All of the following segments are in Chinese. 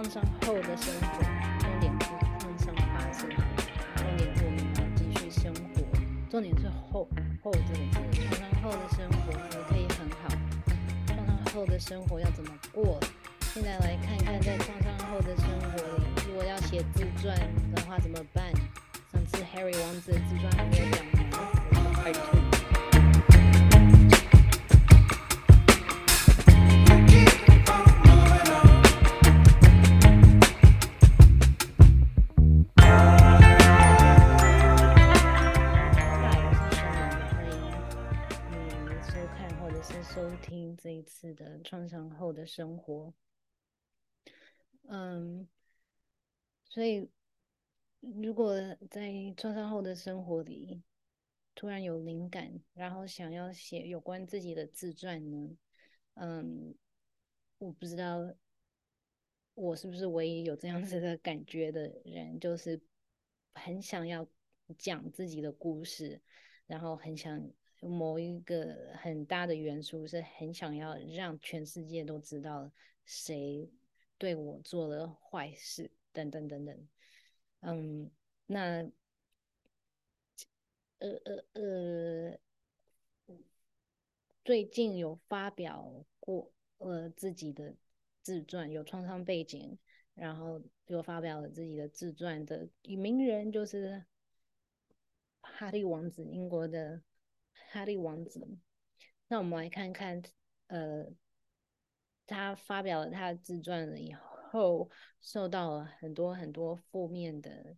创伤后的生活，重点是创伤发生，重点是我们要继续生活，重点是后后这个字，创伤后的生活也可以很好，创伤后的生活要怎么过？现在来看看在创伤后的生活里，如果要写自传的话怎么办？上次 Harry 王子的自传还没有讲完，一次的创伤后的生活，嗯，所以如果在创伤后的生活里突然有灵感，然后想要写有关自己的自传呢，嗯，我不知道我是不是唯一有这样子的感觉的人，就是很想要讲自己的故事，然后很想。某一个很大的元素是很想要让全世界都知道谁对我做了坏事，等等等等。嗯，那呃呃呃，最近有发表过呃自己的自传，有创伤背景，然后又发表了自己的自传的名人就是哈利王子，英国的。哈利王子，那我们来看看，呃，他发表了他的自传了以后，受到了很多很多负面的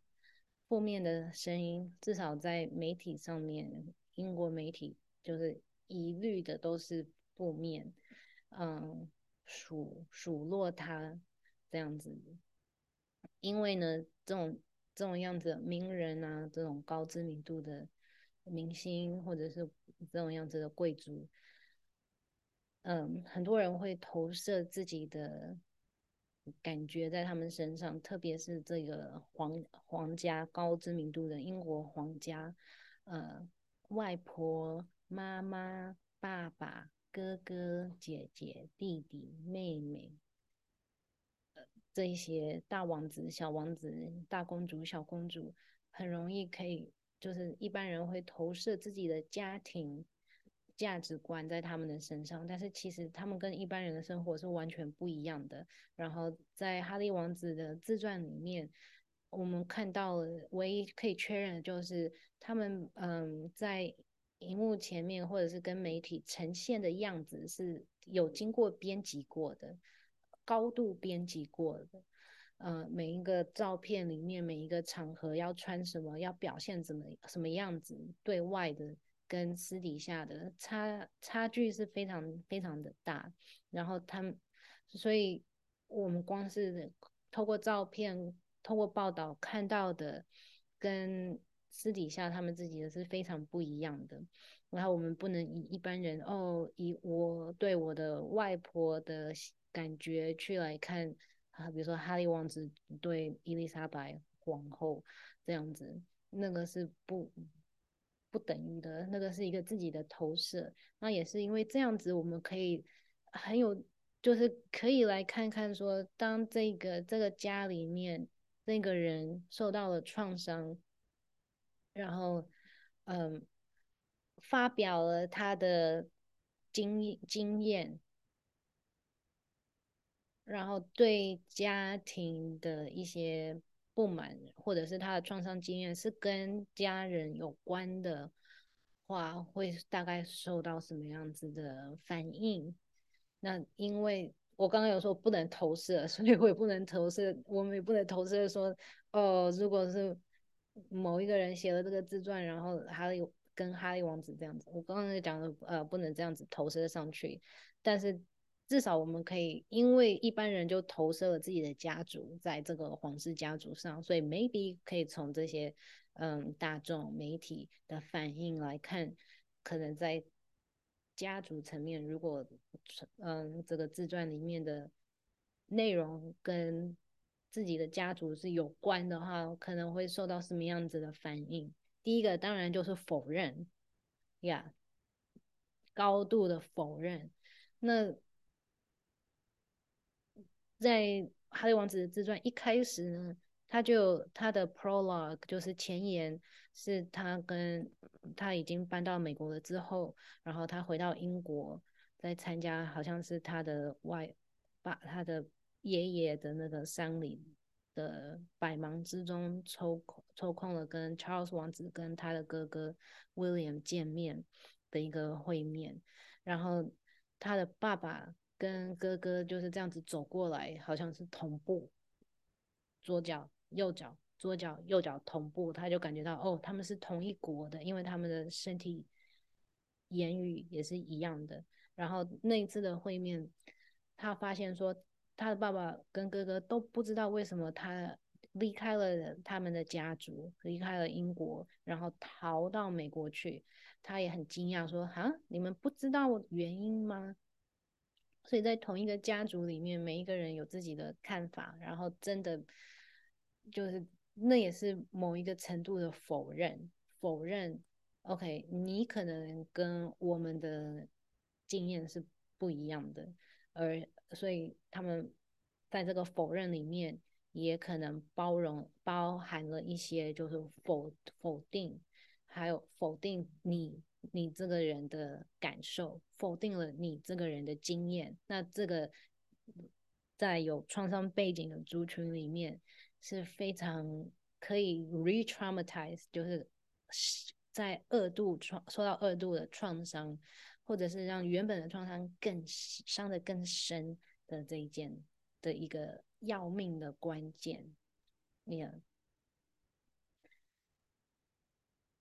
负面的声音，至少在媒体上面，英国媒体就是一律的都是负面，嗯，数数落他这样子，因为呢，这种这种样子名人啊，这种高知名度的。明星或者是这种样子的贵族，嗯，很多人会投射自己的感觉在他们身上，特别是这个皇皇家高知名度的英国皇家，呃，外婆、妈妈、爸爸、哥哥、姐姐、弟弟、妹妹，这一些大王子、小王子、大公主、小公主，很容易可以。就是一般人会投射自己的家庭价值观在他们的身上，但是其实他们跟一般人的生活是完全不一样的。然后在哈利王子的自传里面，我们看到了唯一可以确认的就是他们嗯，在荧幕前面或者是跟媒体呈现的样子是有经过编辑过的，高度编辑过的。呃，每一个照片里面，每一个场合要穿什么，要表现怎么什么样子，对外的跟私底下的差差距是非常非常的大。然后他们，所以我们光是透过照片、透过报道看到的，跟私底下他们自己的是非常不一样的。然后我们不能以一般人哦，以我对我的外婆的感觉去来看。啊，比如说哈利王子对伊丽莎白皇后这样子，那个是不不等于的，那个是一个自己的投射。那也是因为这样子，我们可以很有，就是可以来看看说，当这个这个家里面那个人受到了创伤，然后嗯，发表了他的经经验。然后对家庭的一些不满，或者是他的创伤经验是跟家人有关的话，会大概受到什么样子的反应？那因为我刚刚有说不能投射，所以我也不能投射，我们也不能投射说，哦，如果是某一个人写了这个自传，然后哈利跟哈利王子这样子，我刚刚讲的呃，不能这样子投射上去，但是。至少我们可以，因为一般人就投射了自己的家族在这个皇室家族上，所以 maybe 可以从这些嗯大众媒体的反应来看，可能在家族层面，如果嗯这个自传里面的内容跟自己的家族是有关的话，可能会受到什么样子的反应？第一个当然就是否认，呀，高度的否认，那。在哈利王子的自传一开始呢，他就他的 prologue 就是前言，是他跟他已经搬到美国了之后，然后他回到英国，在参加好像是他的外爸他的爷爷的那个丧礼的百忙之中抽空抽空了跟 Charles 王子跟他的哥哥 William 见面的一个会面，然后他的爸爸。跟哥哥就是这样子走过来，好像是同步，左脚右脚，左脚右脚同步，他就感觉到哦，他们是同一国的，因为他们的身体、言语也是一样的。然后那一次的会面，他发现说，他的爸爸跟哥哥都不知道为什么他离开了他们的家族，离开了英国，然后逃到美国去。他也很惊讶说：“啊，你们不知道原因吗？”所以在同一个家族里面，每一个人有自己的看法，然后真的就是那也是某一个程度的否认，否认。OK，你可能跟我们的经验是不一样的，而所以他们在这个否认里面，也可能包容包含了一些就是否否定，还有否定你。你这个人的感受，否定了你这个人的经验，那这个在有创伤背景的族群里面是非常可以 re-traumatize，就是在二度创受到二度的创伤，或者是让原本的创伤更伤得更深的这一件的一个要命的关键。Yeah，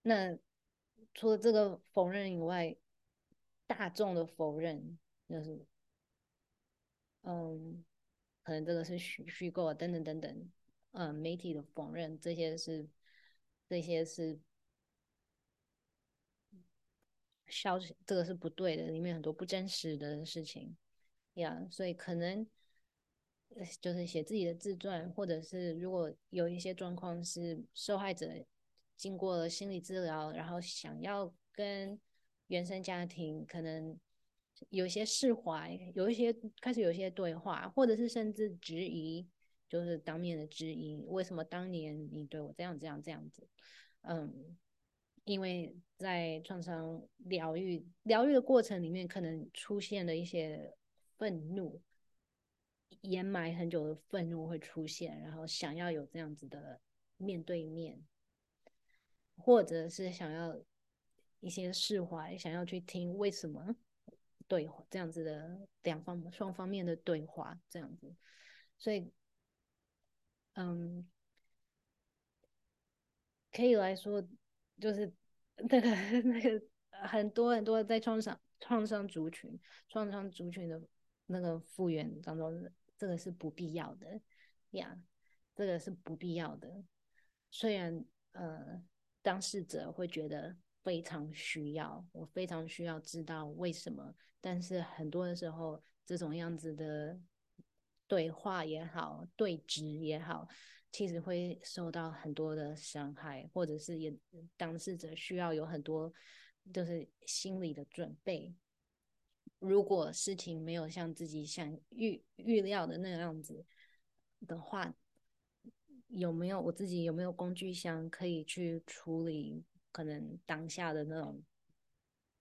那。除了这个否认以外，大众的否认就是，嗯，可能这个是虚虚构啊等等等等，嗯，媒体的否认这些是这些是消息，这个是不对的，里面很多不真实的事情，呀，所以可能就是写自己的自传，或者是如果有一些状况是受害者。经过了心理治疗，然后想要跟原生家庭可能有些释怀，有一些开始有一些对话，或者是甚至质疑，就是当面的质疑，为什么当年你对我这样这样这样子？嗯，因为在创伤疗愈疗愈的过程里面，可能出现了一些愤怒，掩埋很久的愤怒会出现，然后想要有这样子的面对面。或者是想要一些释怀，想要去听为什么对话这样子的两方双方面的对话这样子，所以，嗯，可以来说，就是 那个那个很多很多在创伤创伤族群创伤族群的那个复原当中，这个是不必要的呀这个是不必要的，虽然呃。当事者会觉得非常需要，我非常需要知道为什么。但是很多的时候，这种样子的对话也好，对质也好，其实会受到很多的伤害，或者是也当事者需要有很多就是心理的准备。如果事情没有像自己想预预料的那样子的话。有没有我自己有没有工具箱可以去处理可能当下的那种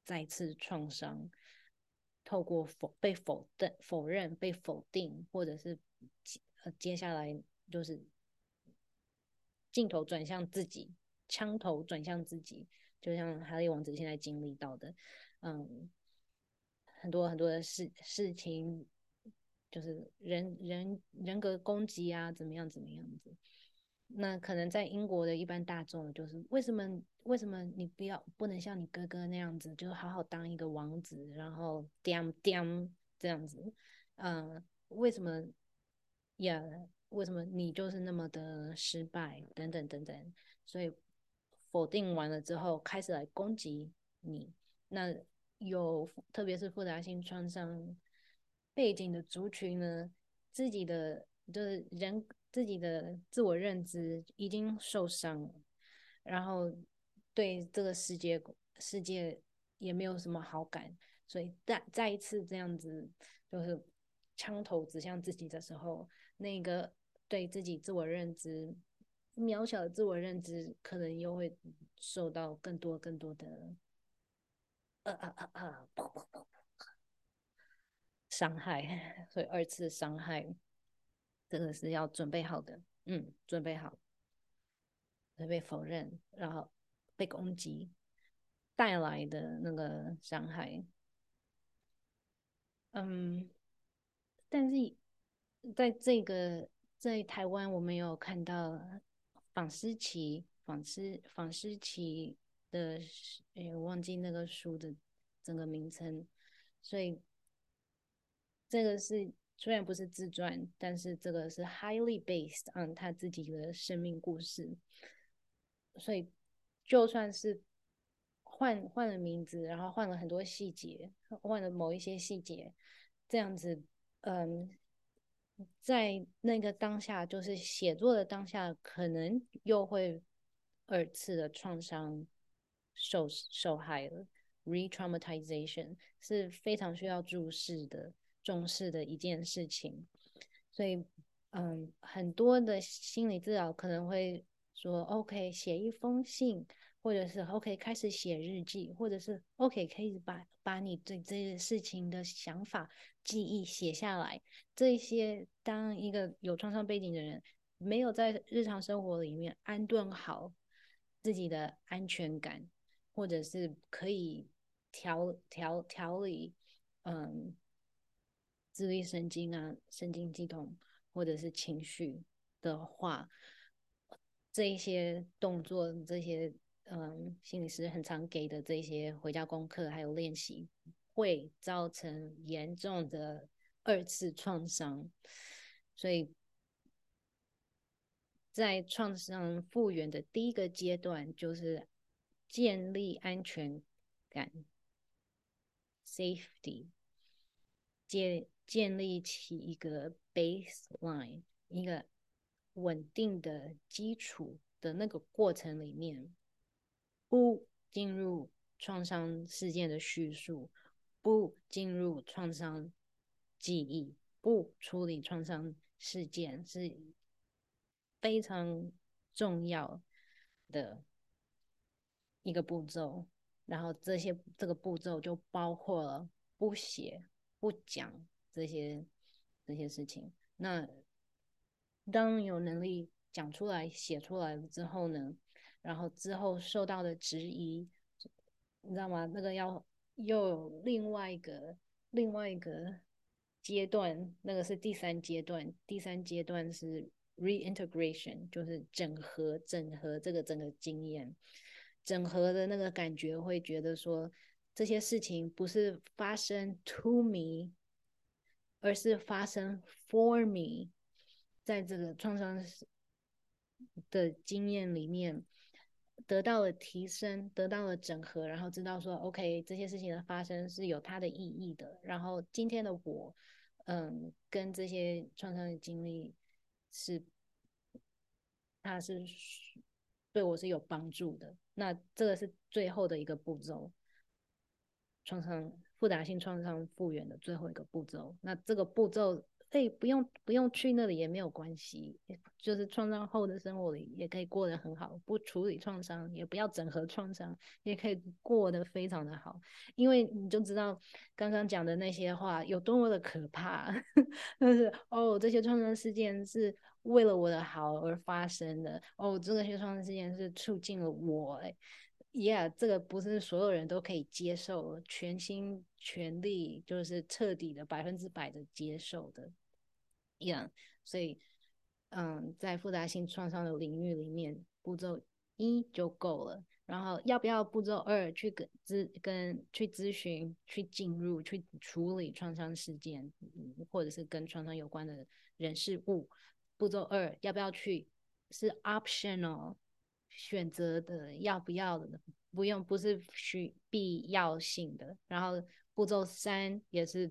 再次创伤？透过否被否定、否认、被否定，或者是接接下来就是镜头转向自己，枪头转向自己，就像哈利王子现在经历到的，嗯，很多很多的事事情，就是人人人格攻击啊，怎么样怎么样子。那可能在英国的一般大众，就是为什么为什么你不要不能像你哥哥那样子，就好好当一个王子，然后掂掂这样子，嗯，为什么呀？为什么你就是那么的失败？等等等等，所以否定完了之后，开始来攻击你。那有特别是复杂性创伤背景的族群呢，自己的就是人。自己的自我认知已经受伤了，然后对这个世界世界也没有什么好感，所以再再一次这样子就是枪头指向自己的时候，那个对自己自我认知渺小的自我认知，可能又会受到更多更多的呃呃呃呃伤害，所以二次伤害，这个是要准备好的，嗯，准备好，会被否认，然后被攻击带来的那个伤害，嗯，但是在这个在台湾，我们有看到访思琪，访思访思琪的，哎，忘记那个书的整个名称，所以。这个是虽然不是自传，但是这个是 highly based on 他自己的生命故事，所以就算是换换了名字，然后换了很多细节，换了某一些细节，这样子，嗯，在那个当下，就是写作的当下，可能又会二次的创伤受受害了，re-traumatization 是非常需要注视的。重视的一件事情，所以，嗯，很多的心理治疗可能会说，OK，写一封信，或者是 OK 开始写日记，或者是 OK 可以把把你对这件事情的想法、记忆写下来。这些当一个有创伤背景的人，没有在日常生活里面安顿好自己的安全感，或者是可以调调调理，嗯。自律神经啊，神经系统或者是情绪的话，这一些动作，这些嗯，心理师很常给的这些回家功课还有练习，会造成严重的二次创伤。所以在创伤复原的第一个阶段，就是建立安全感 （safety），建建立起一个 baseline，一个稳定的基础的那个过程里面，不进入创伤事件的叙述，不进入创伤记忆，不处理创伤事件，是非常重要的一个步骤。然后这些这个步骤就包括了不写、不讲。这些这些事情，那当有能力讲出来、写出来了之后呢，然后之后受到的质疑，你知道吗？那个要又有另外一个另外一个阶段，那个是第三阶段。第三阶段是 reintegration，就是整合、整合这个整个经验，整合的那个感觉，会觉得说这些事情不是发生 to me。而是发生 for me，在这个创伤的经验里面得到了提升，得到了整合，然后知道说，OK，这些事情的发生是有它的意义的。然后今天的我，嗯，跟这些创伤的经历是，它是对我是有帮助的。那这个是最后的一个步骤，创伤。复杂性创伤复原的最后一个步骤，那这个步骤，哎，不用不用去那里也没有关系，就是创伤后的生活里也可以过得很好，不处理创伤，也不要整合创伤，也可以过得非常的好，因为你就知道刚刚讲的那些话有多么的可怕，就是哦，这些创伤事件是为了我的好而发生的，哦，这些创伤事件是促进了我，哎。Yeah，这个不是所有人都可以接受，全心全力就是彻底的百分之百的接受的。Yeah，所以，嗯，在复杂性创伤的领域里面，步骤一就够了。然后要不要步骤二去跟咨跟去咨询、去进入、去处理创伤事件，或者是跟创伤有关的人事物？步骤二要不要去是 optional。选择的要不要的，不用，不是需必要性的。然后步骤三也是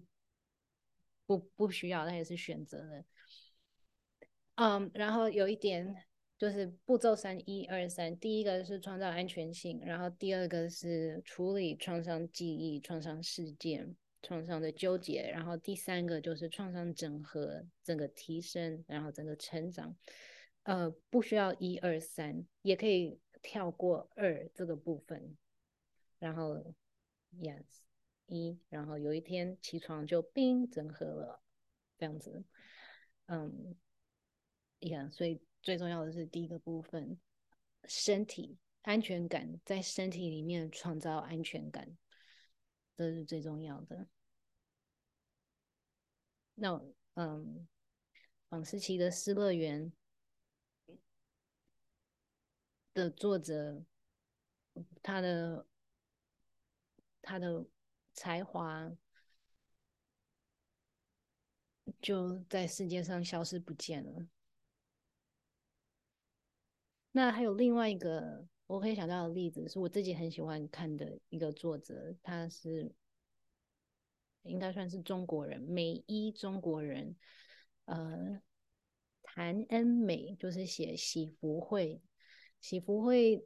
不不需要，它也是选择的。嗯、然后有一点就是步骤三一二三，第一个是创造安全性，然后第二个是处理创伤记忆、创伤事件，创伤的纠结，然后第三个就是创伤整合，整个提升，然后整个成长。呃，不需要一二三，也可以跳过二这个部分。然后，yes，一，然后有一天起床就冰整合了，这样子。嗯，yeah，所以最重要的是第一个部分，身体安全感，在身体里面创造安全感。这是最重要的。那嗯，房思琪的《失乐园》的作者，他的他的才华就在世界上消失不见了。那还有另外一个。我可以想到的例子是我自己很喜欢看的一个作者，他是应该算是中国人，美裔中国人，呃，谭恩美，就是写《喜福会》。《喜福会》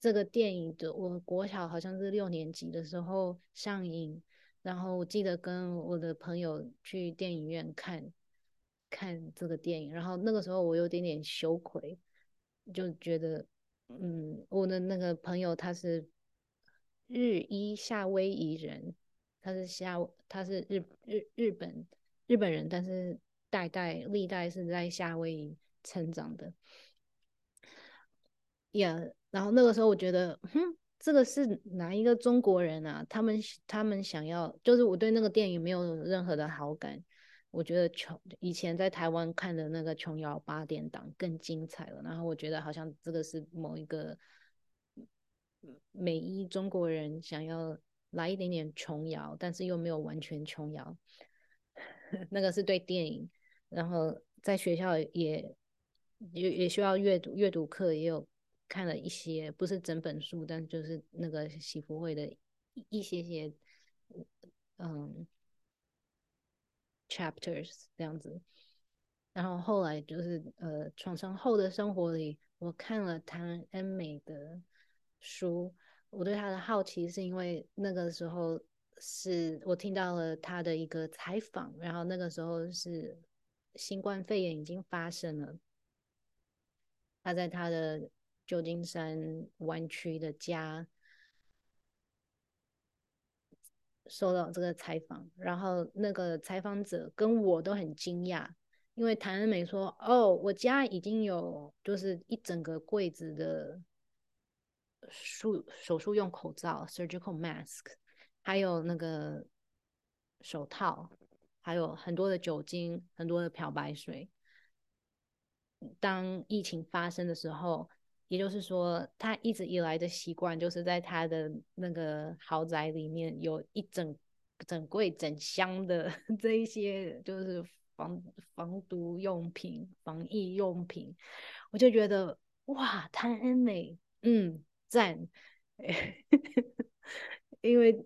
这个电影的，我国小好像是六年级的时候上映，然后我记得跟我的朋友去电影院看看这个电影，然后那个时候我有点点羞愧，就觉得。嗯，我的那个朋友他是日裔夏威夷人，他是夏他是日日日本日本人，但是代代历代是在夏威夷成长的。呀、yeah，然后那个时候我觉得，哼，这个是哪一个中国人啊？他们他们想要，就是我对那个电影没有任何的好感。我觉得琼以前在台湾看的那个琼瑶八点档更精彩了，然后我觉得好像这个是某一个美裔中国人想要来一点点琼瑶，但是又没有完全琼瑶，那个是对电影，然后在学校也也也需要阅读阅读课，也有看了一些，不是整本书，但就是那个喜福会的一些些，嗯。chapters 这样子，然后后来就是呃，创伤后的生活里，我看了谭恩美的书，我对他的好奇是因为那个时候是我听到了他的一个采访，然后那个时候是新冠肺炎已经发生了，他在他的旧金山湾区的家。收到这个采访，然后那个采访者跟我都很惊讶，因为谭恩美说：“哦，我家已经有就是一整个柜子的术手术用口罩 （surgical mask），还有那个手套，还有很多的酒精，很多的漂白水。当疫情发生的时候。”也就是说，他一直以来的习惯就是在他的那个豪宅里面有一整整柜整箱的 这一些，就是防防毒用品、防疫用品。我就觉得哇，谭恩美，嗯，赞。因为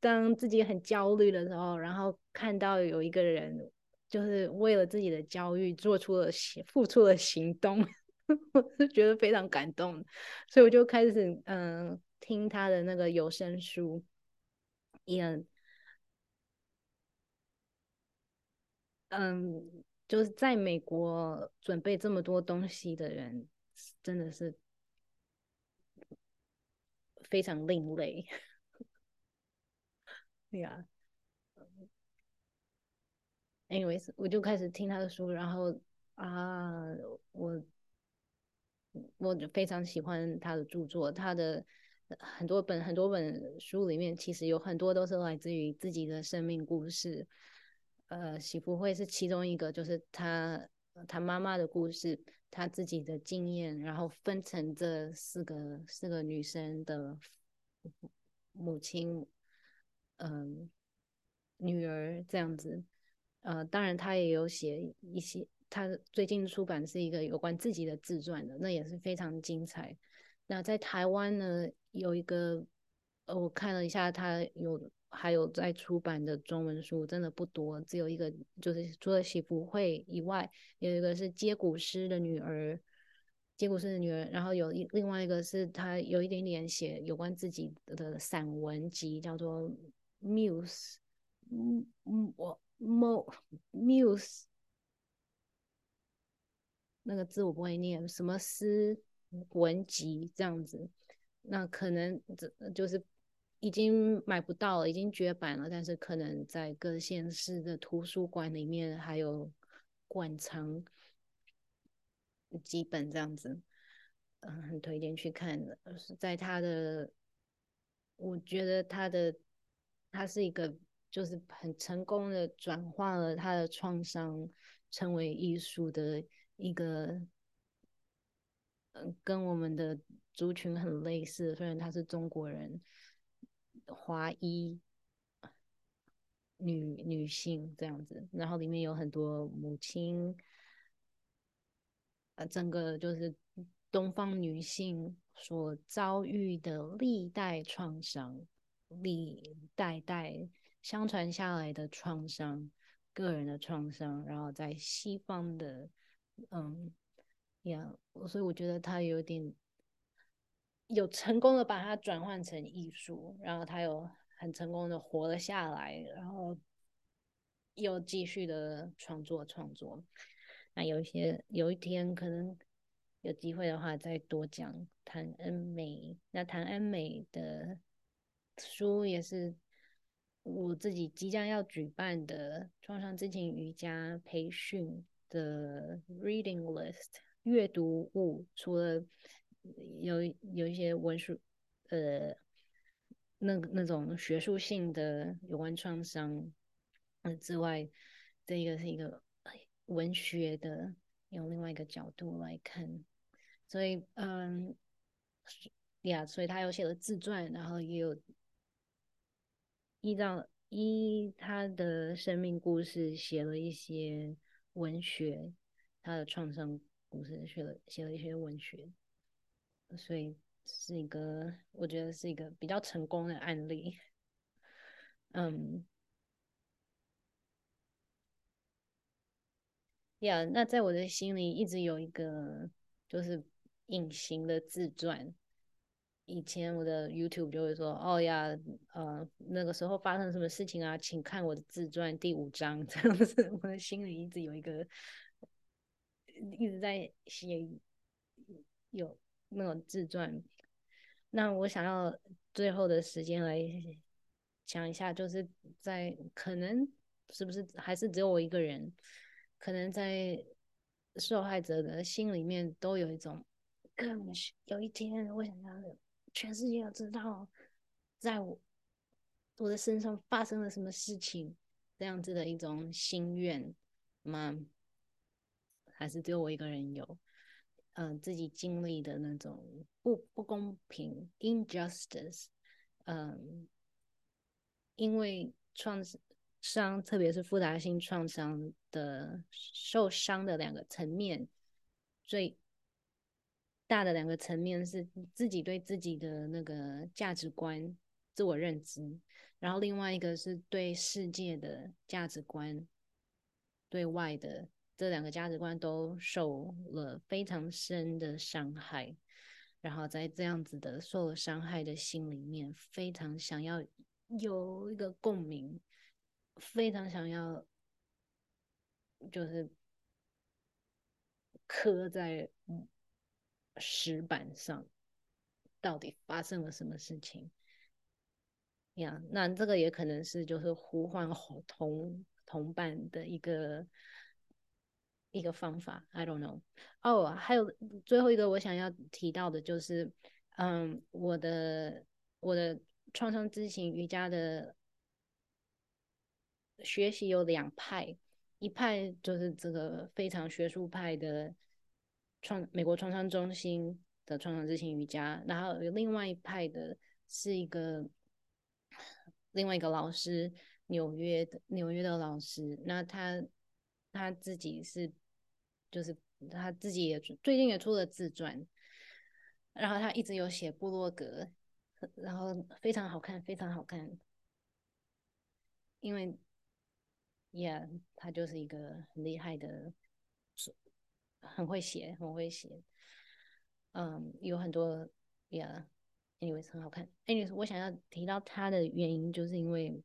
当自己很焦虑的时候，然后看到有一个人就是为了自己的焦虑做出了付出了行动。我是觉得非常感动，所以我就开始嗯听他的那个有声书，也嗯就是在美国准备这么多东西的人，真的是非常另类，对呀。Anyways，我就开始听他的书，然后啊我。我就非常喜欢他的著作，他的很多本很多本书里面，其实有很多都是来自于自己的生命故事。呃，喜福会是其中一个，就是他他妈妈的故事，他自己的经验，然后分成这四个四个女生的母亲，嗯、女儿这样子。呃，当然他也有写一些。他最近出版是一个有关自己的自传的，那也是非常精彩。那在台湾呢，有一个，呃，我看了一下，他有还有在出版的中文书，真的不多，只有一个，就是除了喜福会以外，有一个是接骨师的女儿，接骨师的女儿，然后有一另外一个是他有一点点写有关自己的散文集，叫做 Muse 嗯嗯，我 mo muse 那个字我不会念，什么诗文集这样子，那可能这就是已经买不到了，已经绝版了，但是可能在各县市的图书馆里面还有馆藏几本这样子，嗯，很推荐去看的，是在他的。我觉得他的他是一个，就是很成功的转化了他的创伤成为艺术的一个，嗯，跟我们的族群很类似。虽然他是中国人，华裔女女性这样子，然后里面有很多母亲，呃，整个就是东方女性。所遭遇的历代创伤，历代代相传下来的创伤，个人的创伤，然后在西方的，嗯，呀，所以我觉得他有点有成功的把它转换成艺术，然后他有很成功的活了下来，然后又继续的创作创作。那有一些有一天可能。有机会的话，再多讲谭恩美。那谭恩美的书也是我自己即将要举办的创伤知情瑜伽培训的 reading list 阅读物。除了有有一些文书，呃，那那种学术性的有关创伤之外，这个是一个文学的，用另外一个角度来看。所以，嗯，呀，所以他有写了自传，然后也有依照依他的生命故事写了一些文学，他的创伤故事写了写了一些文学，所以是一个我觉得是一个比较成功的案例。嗯，呀，那在我的心里一直有一个就是。隐形的自传，以前我的 YouTube 就会说：“哦呀，呃，那个时候发生什么事情啊？请看我的自传第五章。”这样子，我的心里一直有一个，一直在写有那种自传。那我想要最后的时间来讲一下，就是在可能是不是还是只有我一个人，可能在受害者的心里面都有一种。有一天，我想要全世界都知道，在我我的身上发生了什么事情，这样子的一种心愿吗？还是只有我一个人有？嗯、自己经历的那种不不公平 （injustice），嗯、因为创伤，特别是复杂性创伤的受伤的两个层面，最。大的两个层面是自己对自己的那个价值观、自我认知，然后另外一个是对世界的价值观，对外的这两个价值观都受了非常深的伤害，然后在这样子的受了伤害的心里面，非常想要有一个共鸣，非常想要就是刻在。石板上到底发生了什么事情呀那这个也可能是就是呼唤同同伴的一个一个方法。I don't know。哦，还有最后一个我想要提到的就是，嗯，我的我的创伤知情瑜伽的学习有两派，一派就是这个非常学术派的。创美国创伤中心的创伤之情瑜伽，然后有另外一派的是一个另外一个老师，纽约的纽约的老师，那他他自己是就是他自己也最近也出了自传，然后他一直有写部落格，然后非常好看，非常好看，因为，Yeah，他就是一个很厉害的。很会写，很会写，嗯，有很多，Yeah，anyways，很好看。anyways，我想要提到他的原因，就是因为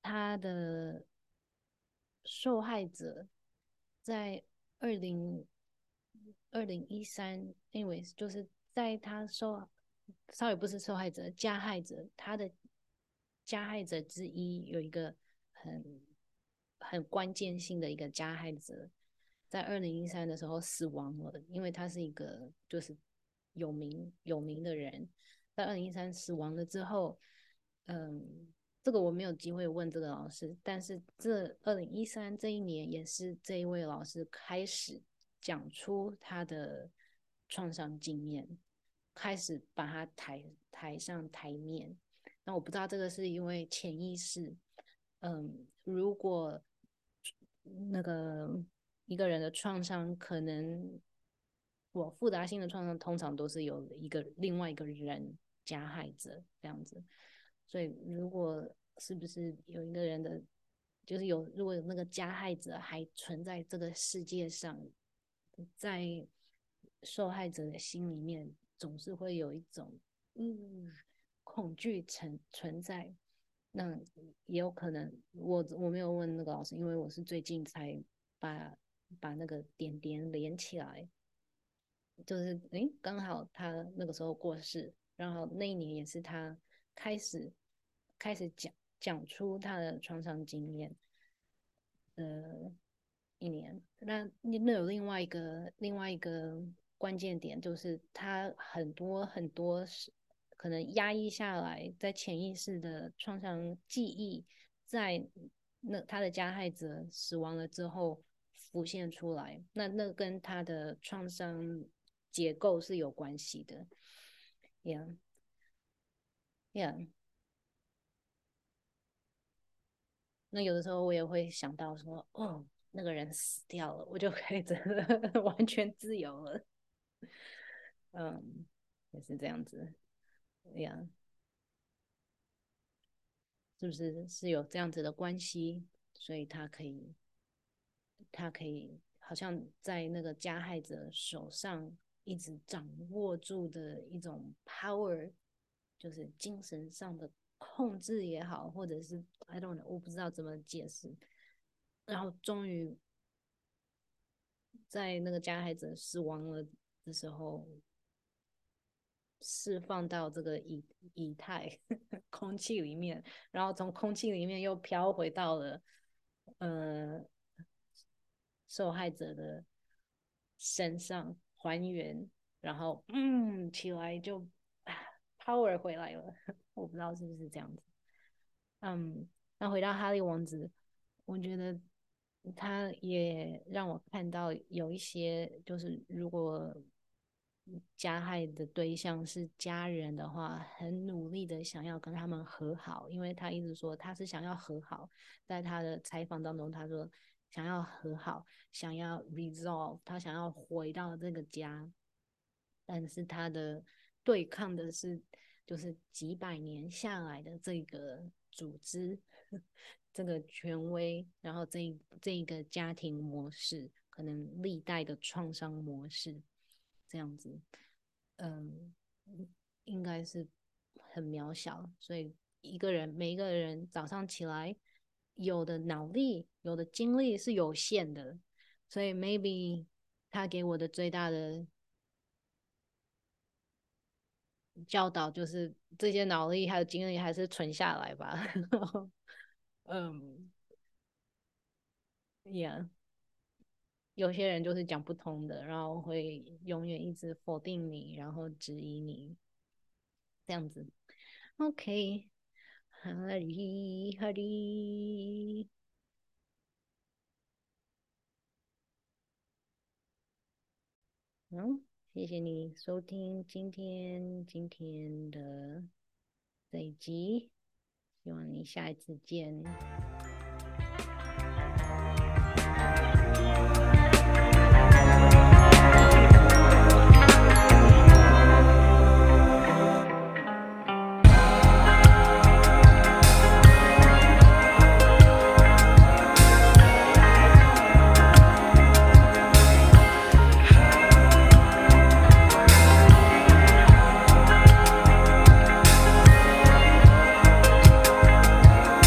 他的受害者在二零二零一三，anyways，就是在他受，，sorry 不是受害者，加害者，他的加害者之一有一个很很关键性的一个加害者，在二零一三的时候死亡了，因为他是一个就是有名有名的人，在二零一三死亡了之后，嗯。这个我没有机会问这个老师，但是这二零一三这一年也是这一位老师开始讲出他的创伤经验，开始把他抬抬上台面。那我不知道这个是因为潜意识，嗯，如果那个一个人的创伤可能，我复杂性的创伤通常都是有一个另外一个人加害者这样子。所以，如果是不是有一个人的，就是有，如果有那个加害者还存在这个世界上，在受害者的心里面，总是会有一种嗯恐惧存存在。那也有可能，我我没有问那个老师，因为我是最近才把把那个点点连起来，就是诶，刚好他那个时候过世，然后那一年也是他开始。开始讲讲出他的创伤经验，呃，一年，那那有另外一个另外一个关键点，就是他很多很多是可能压抑下来，在潜意识的创伤记忆，在那他的加害者死亡了之后浮现出来，那那跟他的创伤结构是有关系的，yeah，yeah。那有的时候我也会想到说，哦，那个人死掉了，我就可以真的 完全自由了。嗯，也是这样子，呀，是不是是有这样子的关系？所以他可以，他可以好像在那个加害者手上一直掌握住的一种 power，就是精神上的。控制也好，或者是 I don't know，我不知道怎么解释。然后终于在那个加害者死亡了的时候，释放到这个以以太 空气里面，然后从空气里面又飘回到了呃受害者的身上还原，然后嗯起来就 power 回来了。我不知道是不是这样子，嗯，那回到哈利王子，我觉得他也让我看到有一些，就是如果加害的对象是家人的话，很努力的想要跟他们和好，因为他一直说他是想要和好，在他的采访当中，他说想要和好，想要 resolve，他想要回到这个家，但是他的对抗的是。就是几百年下来的这个组织，这个权威，然后这这个家庭模式，可能历代的创伤模式，这样子，嗯，应该是很渺小。所以一个人，每一个人早上起来，有的脑力，有的精力是有限的，所以 maybe 他给我的最大的。教导就是这些脑力还有精力还是存下来吧。嗯，Yeah，有些人就是讲不通的，然后会永远一直否定你，然后质疑你，这样子。OK，哈利哈利，嗯。谢谢你收听今天今天的这一集，希望你下一次见。